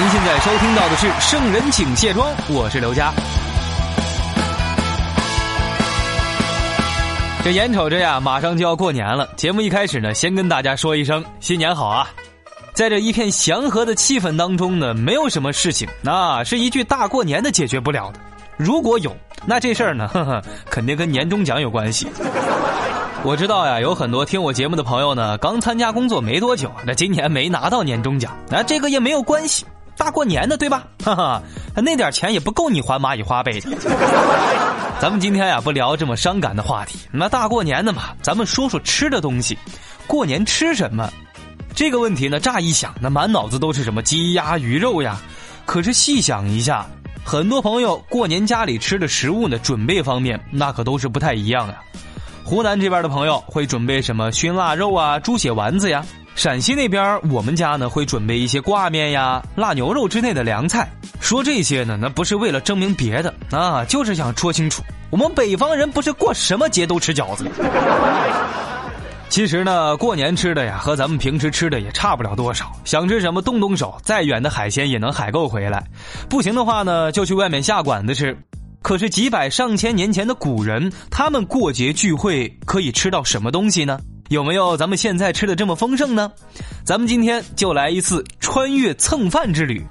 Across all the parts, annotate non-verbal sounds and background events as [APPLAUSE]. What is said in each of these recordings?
您现在收听到的是《圣人请卸妆》，我是刘佳。这眼瞅着呀，马上就要过年了。节目一开始呢，先跟大家说一声新年好啊！在这一片祥和的气氛当中呢，没有什么事情，那是一句大过年的解决不了的。如果有，那这事儿呢，呵呵，肯定跟年终奖有关系。我知道呀，有很多听我节目的朋友呢，刚参加工作没多久，那今年没拿到年终奖，那这个也没有关系，大过年的对吧？哈哈，[LAUGHS] 那点钱也不够你还蚂蚁花呗的。[LAUGHS] 咱们今天呀，不聊这么伤感的话题。那大过年的嘛，咱们说说吃的东西。过年吃什么？这个问题呢，乍一想，那满脑子都是什么鸡鸭鱼肉呀。可是细想一下，很多朋友过年家里吃的食物呢，准备方面那可都是不太一样的。湖南这边的朋友会准备什么熏腊肉啊、猪血丸子呀；陕西那边我们家呢会准备一些挂面呀、腊牛肉之类的凉菜。说这些呢，那不是为了证明别的啊，就是想说清楚，我们北方人不是过什么节都吃饺子。其实呢，过年吃的呀，和咱们平时吃的也差不了多少。想吃什么动动手，再远的海鲜也能海购回来。不行的话呢，就去外面下馆子吃。可是几百上千年前的古人，他们过节聚会可以吃到什么东西呢？有没有咱们现在吃的这么丰盛呢？咱们今天就来一次穿越蹭饭之旅，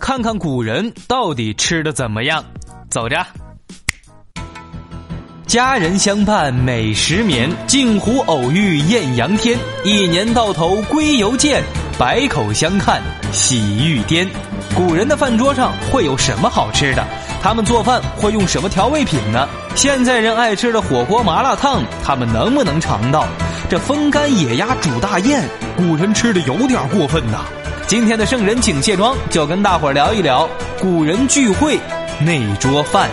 看看古人到底吃的怎么样。走着。家人相伴每时眠，镜湖偶遇艳阳天。一年到头归犹见，百口相看喜欲颠。古人的饭桌上会有什么好吃的？他们做饭会用什么调味品呢？现在人爱吃的火锅麻辣烫，他们能不能尝到？这风干野鸭煮大雁，古人吃的有点过分呐。今天的圣人请卸妆，就跟大伙儿聊一聊古人聚会那桌饭。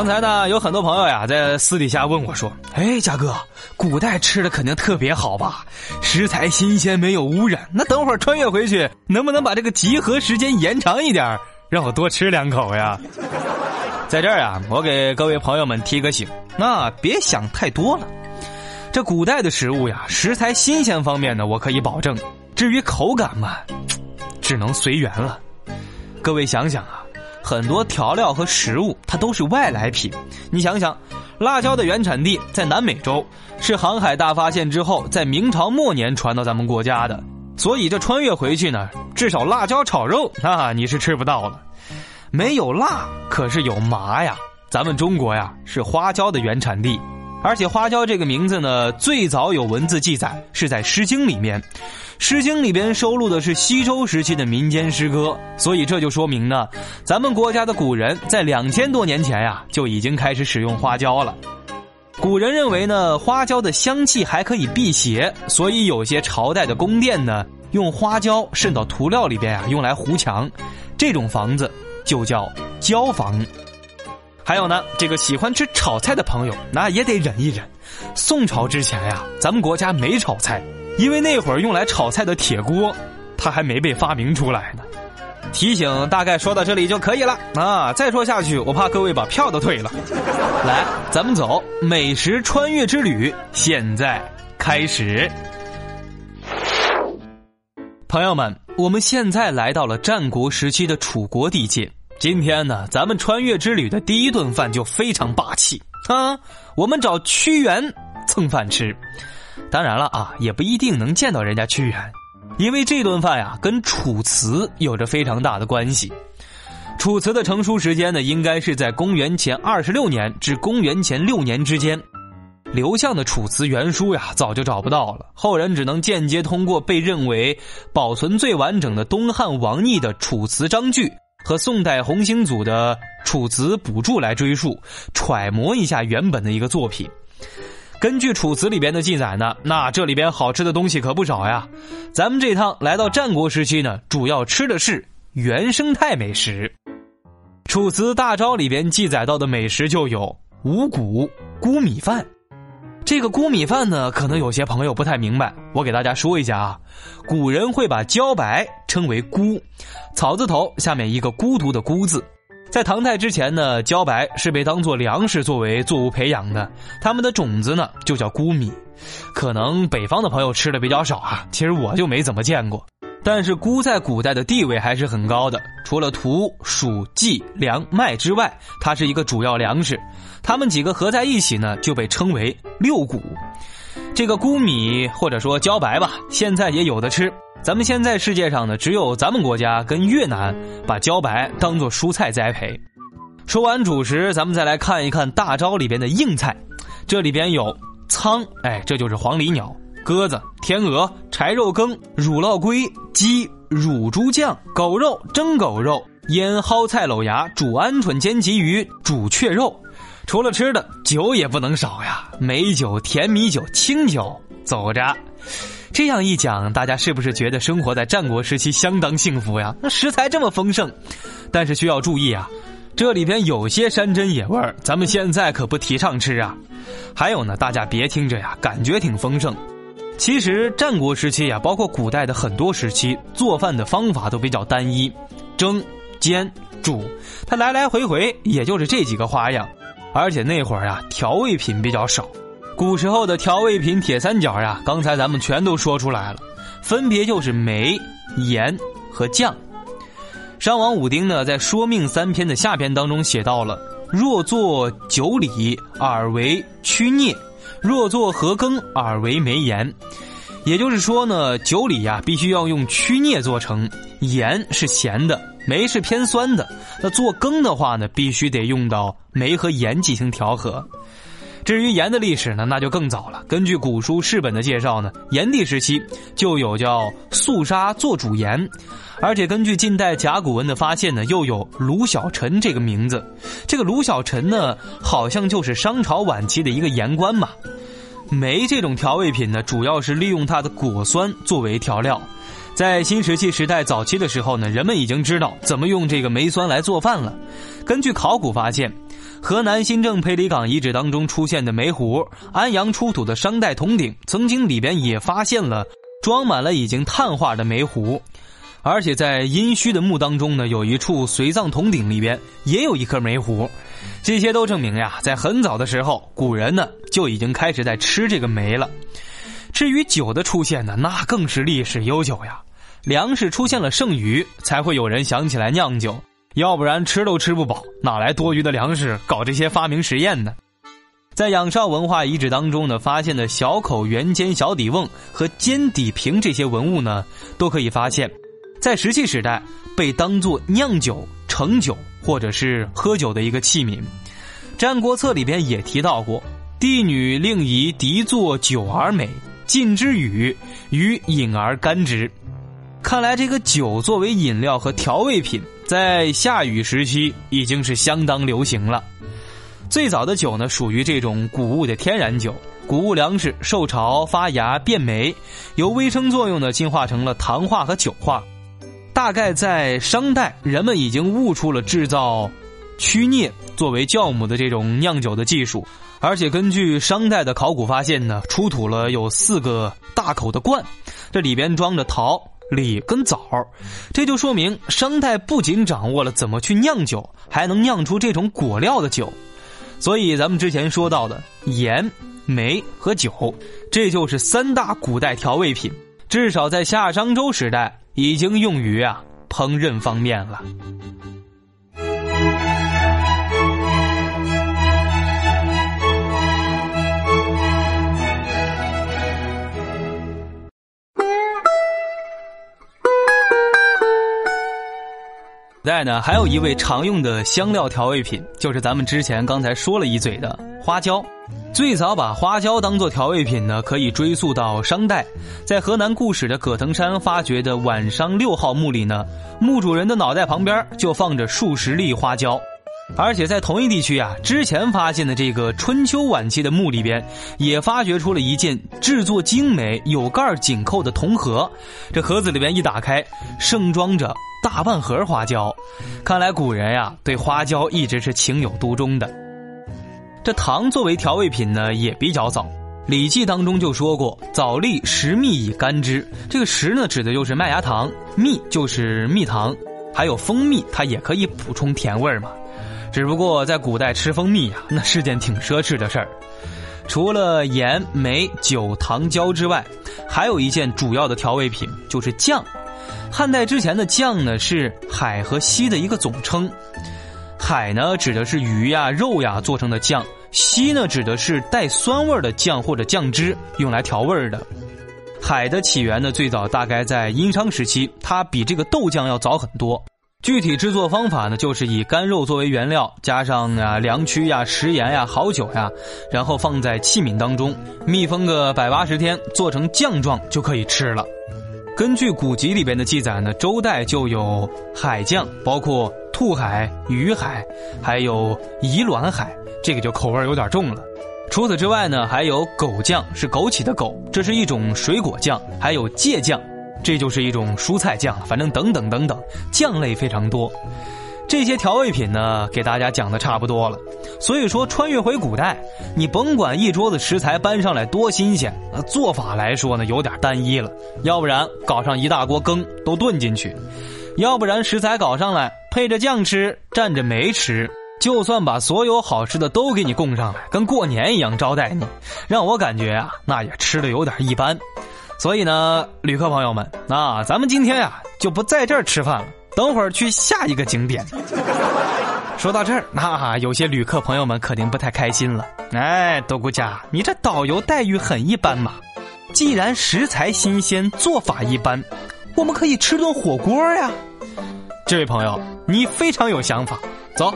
刚才呢，有很多朋友呀在私底下问我说：“哎，嘉哥，古代吃的肯定特别好吧？食材新鲜，没有污染。那等会儿穿越回去，能不能把这个集合时间延长一点，让我多吃两口呀？” [LAUGHS] 在这儿啊，我给各位朋友们提个醒，那别想太多了。这古代的食物呀，食材新鲜方面呢，我可以保证。至于口感嘛，只能随缘了。各位想想啊，很多调料和食物它都是外来品。你想想，辣椒的原产地在南美洲，是航海大发现之后，在明朝末年传到咱们国家的。所以这穿越回去呢，至少辣椒炒肉那，[LAUGHS] 你是吃不到了。没有辣，可是有麻呀。咱们中国呀，是花椒的原产地。而且花椒这个名字呢，最早有文字记载是在《诗经》里面，《诗经》里边收录的是西周时期的民间诗歌，所以这就说明呢，咱们国家的古人在两千多年前呀就已经开始使用花椒了。古人认为呢，花椒的香气还可以辟邪，所以有些朝代的宫殿呢，用花椒渗到涂料里边啊，用来糊墙，这种房子就叫椒房。还有呢，这个喜欢吃炒菜的朋友，那也得忍一忍。宋朝之前呀，咱们国家没炒菜，因为那会儿用来炒菜的铁锅，它还没被发明出来呢。提醒大概说到这里就可以了啊！再说下去，我怕各位把票都退了。来，咱们走，美食穿越之旅现在开始。朋友们，我们现在来到了战国时期的楚国地界。今天呢，咱们穿越之旅的第一顿饭就非常霸气啊！我们找屈原蹭饭吃，当然了啊，也不一定能见到人家屈原，因为这顿饭呀跟楚辞有着非常大的关系。楚辞的成书时间呢，应该是在公元前二十六年至公元前六年之间。刘向的《楚辞原书》呀，早就找不到了，后人只能间接通过被认为保存最完整的东汉王逸的《楚辞章句》和宋代洪兴祖的《楚辞补注》来追溯，揣摩一下原本的一个作品。根据《楚辞》里边的记载呢，那这里边好吃的东西可不少呀。咱们这趟来到战国时期呢，主要吃的是原生态美食。《楚辞大招》里边记载到的美食就有五谷谷米饭。这个菇米饭呢，可能有些朋友不太明白，我给大家说一下啊。古人会把茭白称为菇，草字头下面一个孤独的孤字。在唐代之前呢，茭白是被当做粮食作为作物培养的，它们的种子呢就叫菇米。可能北方的朋友吃的比较少啊，其实我就没怎么见过。但是菇在古代的地位还是很高的，除了土、黍、稷、粮、麦之外，它是一个主要粮食。它们几个合在一起呢，就被称为六谷。这个菇米或者说茭白吧，现在也有的吃。咱们现在世界上呢，只有咱们国家跟越南把茭白当做蔬菜栽培。说完主食，咱们再来看一看大招里边的硬菜，这里边有苍，哎，这就是黄鹂鸟。鸽子、天鹅、柴肉羹、乳酪龟、鸡、乳猪酱、狗肉、蒸狗肉、腌蒿菜篓芽、煮鹌鹑、煎鲫鱼、煮雀肉。除了吃的，酒也不能少呀！美酒、甜米酒、清酒，走着。这样一讲，大家是不是觉得生活在战国时期相当幸福呀？那食材这么丰盛，但是需要注意啊，这里边有些山珍野味儿，咱们现在可不提倡吃啊。还有呢，大家别听着呀，感觉挺丰盛。其实战国时期呀，包括古代的很多时期，做饭的方法都比较单一，蒸、煎、煮，它来来回回也就是这几个花样。而且那会儿啊，调味品比较少。古时候的调味品铁三角呀，刚才咱们全都说出来了，分别就是煤、盐和酱。商王武丁呢，在《说命三篇》的下篇当中写到了：若做酒里，耳为曲孽。若作和羹，而为梅盐，也就是说呢，酒里呀必须要用曲镍做成，盐是咸的，梅是偏酸的。那做羹的话呢，必须得用到梅和盐进行调和。至于盐的历史呢，那就更早了。根据古书世本的介绍呢，炎帝时期就有叫肃杀做煮盐，而且根据近代甲骨文的发现呢，又有卢小臣这个名字。这个卢小臣呢，好像就是商朝晚期的一个盐官嘛。煤这种调味品呢，主要是利用它的果酸作为调料。在新石器时代早期的时候呢，人们已经知道怎么用这个煤酸来做饭了。根据考古发现。河南新郑裴李岗遗址当中出现的煤壶，安阳出土的商代铜鼎，曾经里边也发现了装满了已经碳化的煤壶，而且在殷墟的墓当中呢，有一处随葬铜鼎里边也有一颗煤壶，这些都证明呀，在很早的时候，古人呢就已经开始在吃这个煤了。至于酒的出现呢，那更是历史悠久呀，粮食出现了剩余，才会有人想起来酿酒。要不然吃都吃不饱，哪来多余的粮食搞这些发明实验呢？在仰韶文化遗址当中呢，发现的小口圆尖小底瓮和尖底瓶这些文物呢，都可以发现，在石器时代被当作酿酒、盛酒或者是喝酒的一个器皿。《战国策》里边也提到过：“帝女令仪敌作酒而美，尽之语，与饮而甘之。”看来这个酒作为饮料和调味品。在夏禹时期已经是相当流行了。最早的酒呢，属于这种谷物的天然酒。谷物粮食受潮发芽变霉，由微生作用呢进化成了糖化和酒化。大概在商代，人们已经悟出了制造曲镍作为酵母的这种酿酒的技术。而且根据商代的考古发现呢，出土了有四个大口的罐，这里边装着陶。李跟枣，这就说明商代不仅掌握了怎么去酿酒，还能酿出这种果料的酒。所以咱们之前说到的盐、煤和酒，这就是三大古代调味品，至少在夏商周时代已经用于啊烹饪方面了。在呢，还有一味常用的香料调味品，就是咱们之前刚才说了一嘴的花椒。最早把花椒当做调味品呢，可以追溯到商代，在河南固始的葛藤山发掘的晚商六号墓里呢，墓主人的脑袋旁边就放着数十粒花椒。而且在同一地区啊，之前发现的这个春秋晚期的墓里边，也发掘出了一件制作精美、有盖紧扣的铜盒。这盒子里边一打开，盛装着大半盒花椒。看来古人呀，对花椒一直是情有独钟的。这糖作为调味品呢，也比较早，《礼记》当中就说过：“早粒食蜜以甘之。”这个“食”呢，指的就是麦芽糖；“蜜”就是蜜糖，还有蜂蜜，它也可以补充甜味嘛。只不过在古代吃蜂蜜呀，那是件挺奢侈的事儿。除了盐、煤、酒、糖、椒之外，还有一件主要的调味品就是酱。汉代之前的酱呢，是海和稀的一个总称。海呢，指的是鱼呀、肉呀做成的酱；稀呢，指的是带酸味的酱或者酱汁，用来调味的。海的起源呢，最早大概在殷商时期，它比这个豆酱要早很多。具体制作方法呢，就是以干肉作为原料，加上啊凉曲呀、食盐呀、好酒呀，然后放在器皿当中，密封个百八十天，做成酱状就可以吃了。根据古籍里边的记载呢，周代就有海酱，包括兔海、鱼海，还有宜卵海，这个就口味有点重了。除此之外呢，还有狗酱，是枸杞的枸，这是一种水果酱，还有芥酱。这就是一种蔬菜酱，反正等等等等，酱类非常多。这些调味品呢，给大家讲的差不多了。所以说，穿越回古代，你甭管一桌子食材搬上来多新鲜，那做法来说呢，有点单一了。要不然搞上一大锅羹都炖进去，要不然食材搞上来配着酱吃，蘸着梅吃。就算把所有好吃的都给你供上来，跟过年一样招待你，让我感觉啊，那也吃的有点一般。所以呢，旅客朋友们，那咱们今天呀就不在这儿吃饭了，等会儿去下一个景点。说到这儿，那有些旅客朋友们肯定不太开心了。哎，独孤家，你这导游待遇很一般嘛。既然食材新鲜，做法一般，我们可以吃顿火锅呀。这位朋友，你非常有想法。走，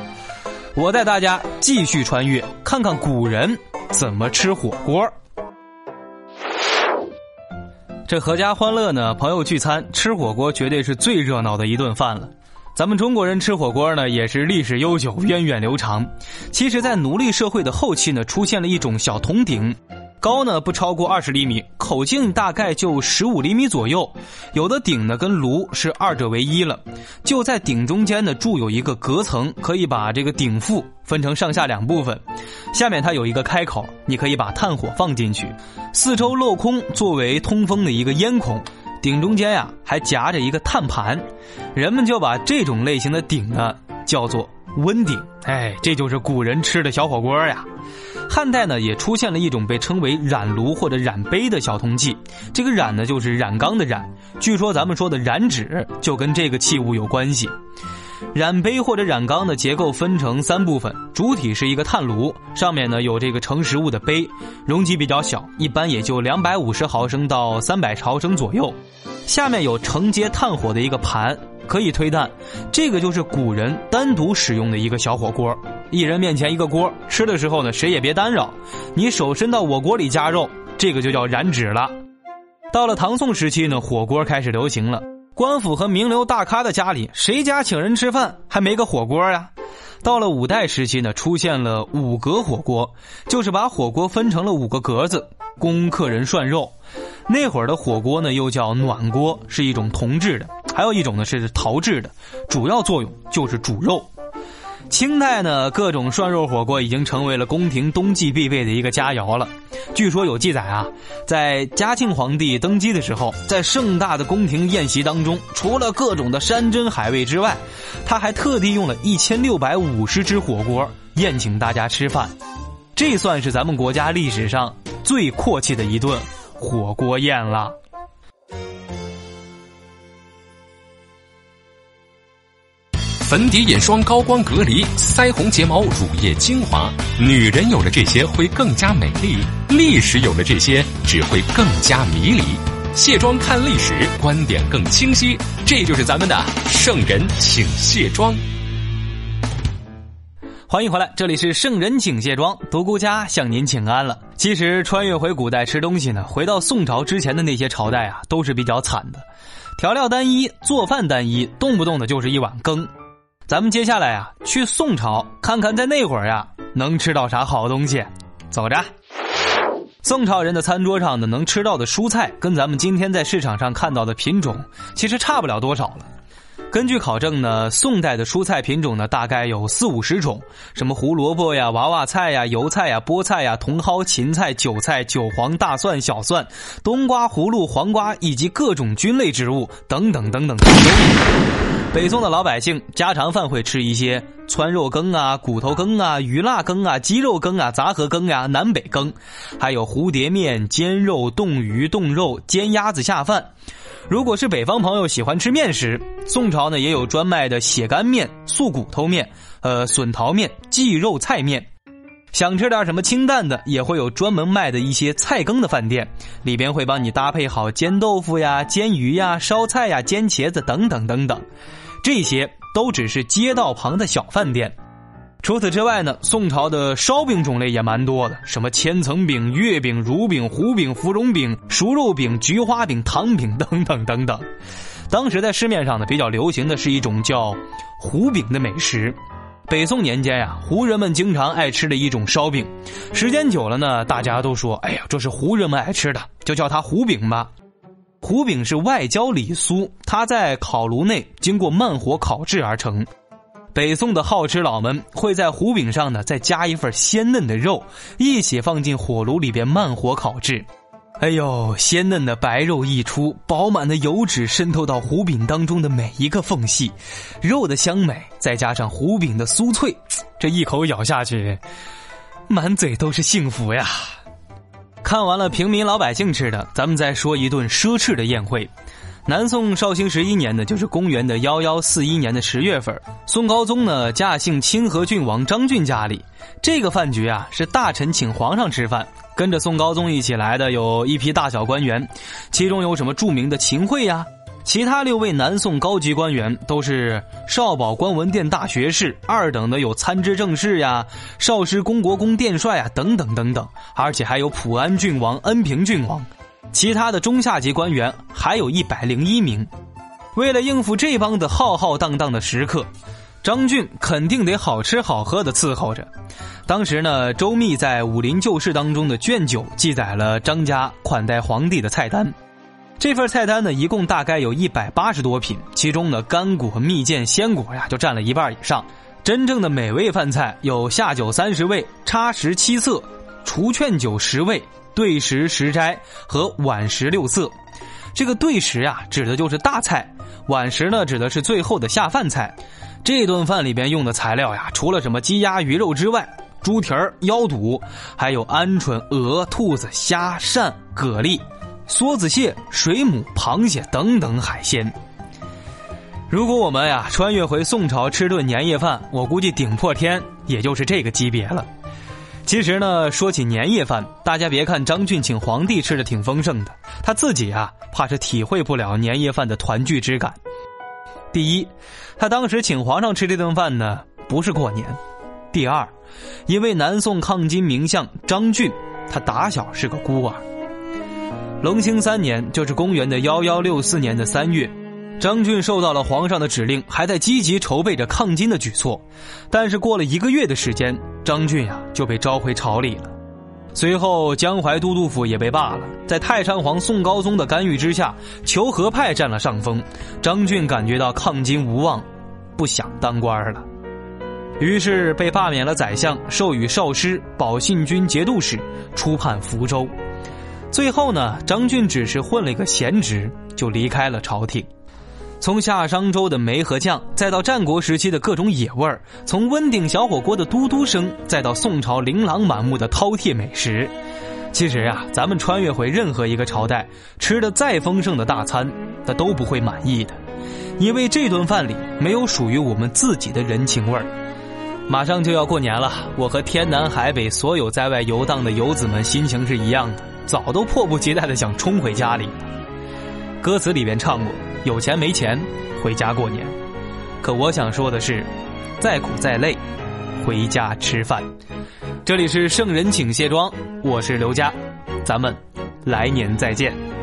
我带大家继续穿越，看看古人怎么吃火锅。这阖家欢乐呢，朋友聚餐吃火锅绝对是最热闹的一顿饭了。咱们中国人吃火锅呢，也是历史悠久、源远流长。其实，在奴隶社会的后期呢，出现了一种小铜鼎。高呢不超过二十厘米，口径大概就十五厘米左右。有的鼎呢跟炉是二者为一了，就在鼎中间呢铸有一个隔层，可以把这个鼎腹分成上下两部分。下面它有一个开口，你可以把炭火放进去，四周镂空作为通风的一个烟孔。鼎中间呀还夹着一个炭盘，人们就把这种类型的鼎呢叫做温鼎。哎，这就是古人吃的小火锅呀。汉代呢，也出现了一种被称为染炉或者染杯的小铜器。这个染呢，就是染缸的染。据说咱们说的染指就跟这个器物有关系。染杯或者染缸的结构分成三部分，主体是一个炭炉，上面呢有这个盛食物的杯，容积比较小，一般也就两百五十毫升到三百毫升左右。下面有承接炭火的一个盘，可以推断，这个就是古人单独使用的一个小火锅。一人面前一个锅，吃的时候呢，谁也别干扰。你手伸到我锅里夹肉，这个就叫染指了。到了唐宋时期呢，火锅开始流行了。官府和名流大咖的家里，谁家请人吃饭还没个火锅呀？到了五代时期呢，出现了五格火锅，就是把火锅分成了五个格子，供客人涮肉。那会儿的火锅呢，又叫暖锅，是一种铜制的；还有一种呢是陶制的，主要作用就是煮肉。清代呢，各种涮肉火锅已经成为了宫廷冬季必备的一个佳肴了。据说有记载啊，在嘉庆皇帝登基的时候，在盛大的宫廷宴席当中，除了各种的山珍海味之外，他还特地用了一千六百五十只火锅宴请大家吃饭。这算是咱们国家历史上最阔气的一顿火锅宴了。粉底、眼霜、高光隔离、腮红、睫毛、乳液、精华，女人有了这些会更加美丽，历史有了这些只会更加迷离。卸妆看历史，观点更清晰，这就是咱们的圣人请卸妆。欢迎回来，这里是圣人请卸妆，独孤家向您请安了。其实穿越回古代吃东西呢，回到宋朝之前的那些朝代啊，都是比较惨的，调料单一，做饭单一，动不动的就是一碗羹。咱们接下来啊，去宋朝看看，在那会儿呀，能吃到啥好东西。走着，宋朝人的餐桌上呢，能吃到的蔬菜，跟咱们今天在市场上看到的品种，其实差不了多少了。根据考证呢，宋代的蔬菜品种呢大概有四五十种，什么胡萝卜呀、娃娃菜呀、油菜呀、菠菜呀、茼蒿、芹菜、韭菜、韭黄、大蒜、小蒜、冬瓜、葫芦、黄瓜以及各种菌类植物等等等等。北宋的老百姓家常饭会吃一些汆肉羹啊、骨头羹啊、鱼辣羹啊、鸡肉羹啊、杂合羹呀、南北羹，还有蝴蝶面、煎肉、冻鱼、冻肉、煎鸭子下饭。如果是北方朋友喜欢吃面食，宋朝呢也有专卖的血干面、素骨头面、呃笋桃面、荠肉菜面。想吃点什么清淡的，也会有专门卖的一些菜羹的饭店，里边会帮你搭配好煎豆腐呀、煎鱼呀、烧菜呀、煎茄子等等等等。这些都只是街道旁的小饭店。除此之外呢，宋朝的烧饼种类也蛮多的，什么千层饼、月饼、乳饼、糊饼、芙蓉饼、熟肉饼、菊花饼、糖饼等等等等。当时在市面上呢，比较流行的是一种叫糊饼的美食。北宋年间呀，胡人们经常爱吃的一种烧饼，时间久了呢，大家都说：“哎呀，这是胡人们爱吃的，就叫它糊饼吧。”胡饼是外焦里酥，它在烤炉内经过慢火烤制而成。北宋的好吃佬们会在胡饼上呢再加一份鲜嫩的肉，一起放进火炉里边慢火烤制。哎呦，鲜嫩的白肉溢出，饱满的油脂渗透到胡饼当中的每一个缝隙，肉的香美再加上胡饼的酥脆，这一口咬下去，满嘴都是幸福呀！看完了平民老百姓吃的，咱们再说一顿奢侈的宴会。南宋绍兴十一年呢，就是公元的幺幺四一年的十月份，宋高宗呢驾幸清河郡王张俊家里。这个饭局啊，是大臣请皇上吃饭，跟着宋高宗一起来的有一批大小官员，其中有什么著名的秦桧呀，其他六位南宋高级官员都是少保官文殿大学士，二等的有参知政事呀、少师公国公殿帅啊等等等等，而且还有普安郡王、恩平郡王。其他的中下级官员还有一百零一名，为了应付这帮子浩浩荡荡的食客，张俊肯定得好吃好喝的伺候着。当时呢，周密在《武林旧事》当中的卷九记载了张家款待皇帝的菜单。这份菜单呢，一共大概有一百八十多品，其中呢，干果、蜜饯、鲜果呀，就占了一半以上。真正的美味饭菜有下酒三十味，插食七色，除劝酒十味。对食十斋和晚食六色，这个对食呀，指的就是大菜；晚食呢，指的是最后的下饭菜。这顿饭里边用的材料呀，除了什么鸡鸭鱼肉之外，猪蹄儿、腰肚，还有鹌鹑、鹅、兔子、虾、鳝、蛤蜊、梭子蟹、水母、螃蟹等等海鲜。如果我们呀穿越回宋朝吃顿年夜饭，我估计顶破天也就是这个级别了。其实呢，说起年夜饭，大家别看张俊请皇帝吃的挺丰盛的，他自己啊，怕是体会不了年夜饭的团聚之感。第一，他当时请皇上吃这顿饭呢，不是过年；第二，因为南宋抗金名相张俊，他打小是个孤儿。隆兴三年，就是公元的幺幺六四年的三月。张俊受到了皇上的指令，还在积极筹备着抗金的举措，但是过了一个月的时间，张俊呀就被召回朝里了。随后，江淮都督府也被罢了。在太上皇宋高宗的干预之下，求和派占了上风。张俊感觉到抗金无望，不想当官了，于是被罢免了宰相，授予少师、保信军节度使，出判福州。最后呢，张俊只是混了一个闲职，就离开了朝廷。从夏商周的煤和酱，再到战国时期的各种野味儿；从温鼎小火锅的嘟嘟声，再到宋朝琳琅满目的饕餮美食。其实啊，咱们穿越回任何一个朝代，吃的再丰盛的大餐，那都不会满意的，因为这顿饭里没有属于我们自己的人情味儿。马上就要过年了，我和天南海北所有在外游荡的游子们心情是一样的，早都迫不及待的想冲回家里。歌词里边唱过。有钱没钱，回家过年。可我想说的是，再苦再累，回家吃饭。这里是圣人请卸妆，我是刘佳，咱们来年再见。